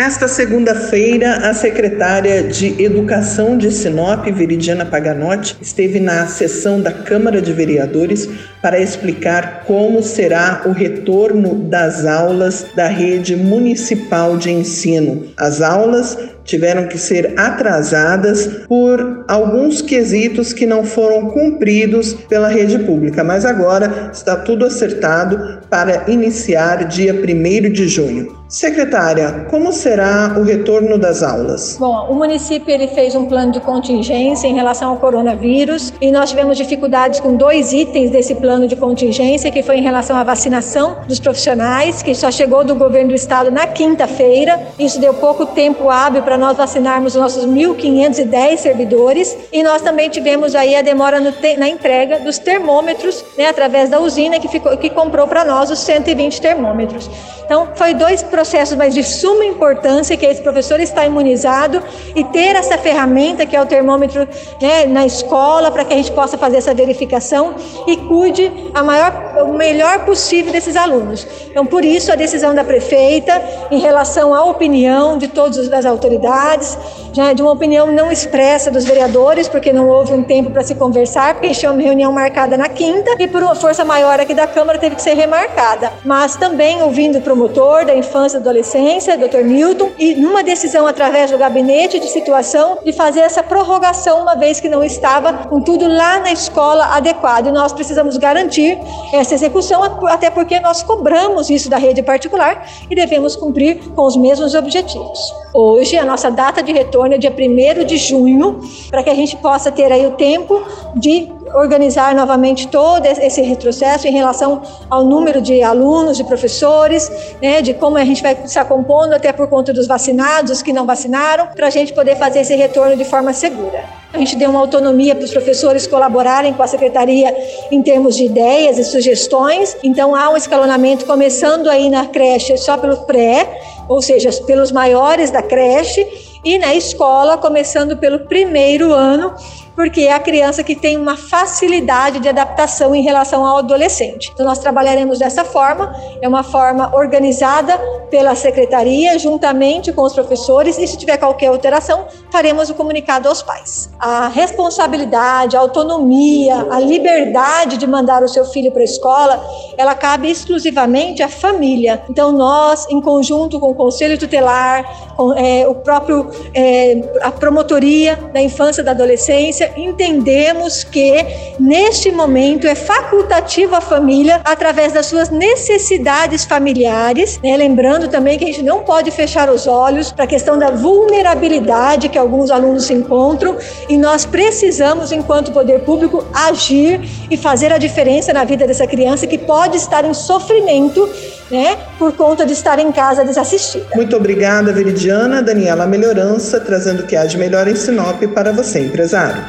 Nesta segunda-feira, a secretária de Educação de Sinop, Viridiana Paganotti, esteve na sessão da Câmara de Vereadores para explicar como será o retorno das aulas da rede municipal de ensino. As aulas tiveram que ser atrasadas por alguns quesitos que não foram cumpridos pela rede pública, mas agora está tudo acertado para iniciar dia 1 de junho. Secretária, como será o retorno das aulas? Bom, o município ele fez um plano de contingência em relação ao coronavírus e nós tivemos dificuldades com dois itens desse plano de contingência, que foi em relação à vacinação dos profissionais, que só chegou do governo do estado na quinta-feira. Isso deu pouco tempo hábil para nós vacinarmos os nossos 1.510 servidores e nós também tivemos aí a demora na entrega dos termômetros, né, através da usina que, ficou, que comprou para nós os 120 termômetros. Então, foi dois processos, mas de suma importância, que esse professor está imunizado e ter essa ferramenta, que é o termômetro né, na escola, para que a gente possa fazer essa verificação e cuide a maior, o melhor possível desses alunos. Então, por isso, a decisão da prefeita em relação à opinião de todas as autoridades, já de uma opinião não expressa dos vereadores, porque não houve um tempo para se conversar, porque tinha uma reunião marcada na quinta e por uma força maior aqui da Câmara teve que ser remarcada. Mas também ouvindo o promotor da infância e adolescência, Dr. Newton, e numa decisão através do gabinete de situação de fazer essa prorrogação, uma vez que não estava com tudo lá na escola adequado. E nós precisamos garantir essa execução, até porque nós cobramos isso da rede particular e devemos cumprir com os mesmos objetivos. Hoje, a nossa data de retorno é dia 1 de junho, para que a gente possa ter aí o tempo de organizar novamente todo esse retrocesso em relação ao número de alunos, de professores, né, de como a gente vai se acompondo até por conta dos vacinados, os que não vacinaram, para a gente poder fazer esse retorno de forma segura. A gente deu uma autonomia para os professores colaborarem com a secretaria em termos de ideias e sugestões. Então há um escalonamento começando aí na creche só pelo pré, ou seja, pelos maiores da creche, e na escola começando pelo primeiro ano porque é a criança que tem uma facilidade de adaptação em relação ao adolescente. Então, nós trabalharemos dessa forma, é uma forma organizada pela secretaria, juntamente com os professores, e se tiver qualquer alteração, faremos o comunicado aos pais. A responsabilidade, a autonomia, a liberdade de mandar o seu filho para a escola, ela cabe exclusivamente à família. Então, nós, em conjunto com o Conselho Tutelar, com é, o próprio, é, a promotoria da infância e da adolescência, entendemos que neste momento é facultativo a família através das suas necessidades familiares, né? lembrando também que a gente não pode fechar os olhos para a questão da vulnerabilidade que alguns alunos se encontram e nós precisamos, enquanto poder público, agir e fazer a diferença na vida dessa criança que pode estar em sofrimento né, por conta de estar em casa desassistida. Muito obrigada, Veridiana. Daniela Melhorança, trazendo o que há de melhor em Sinop para você, empresário.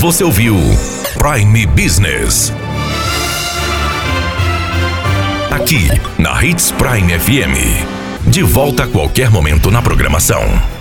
Você ouviu Prime Business. Aqui, na Hits Prime FM. De volta a qualquer momento na programação.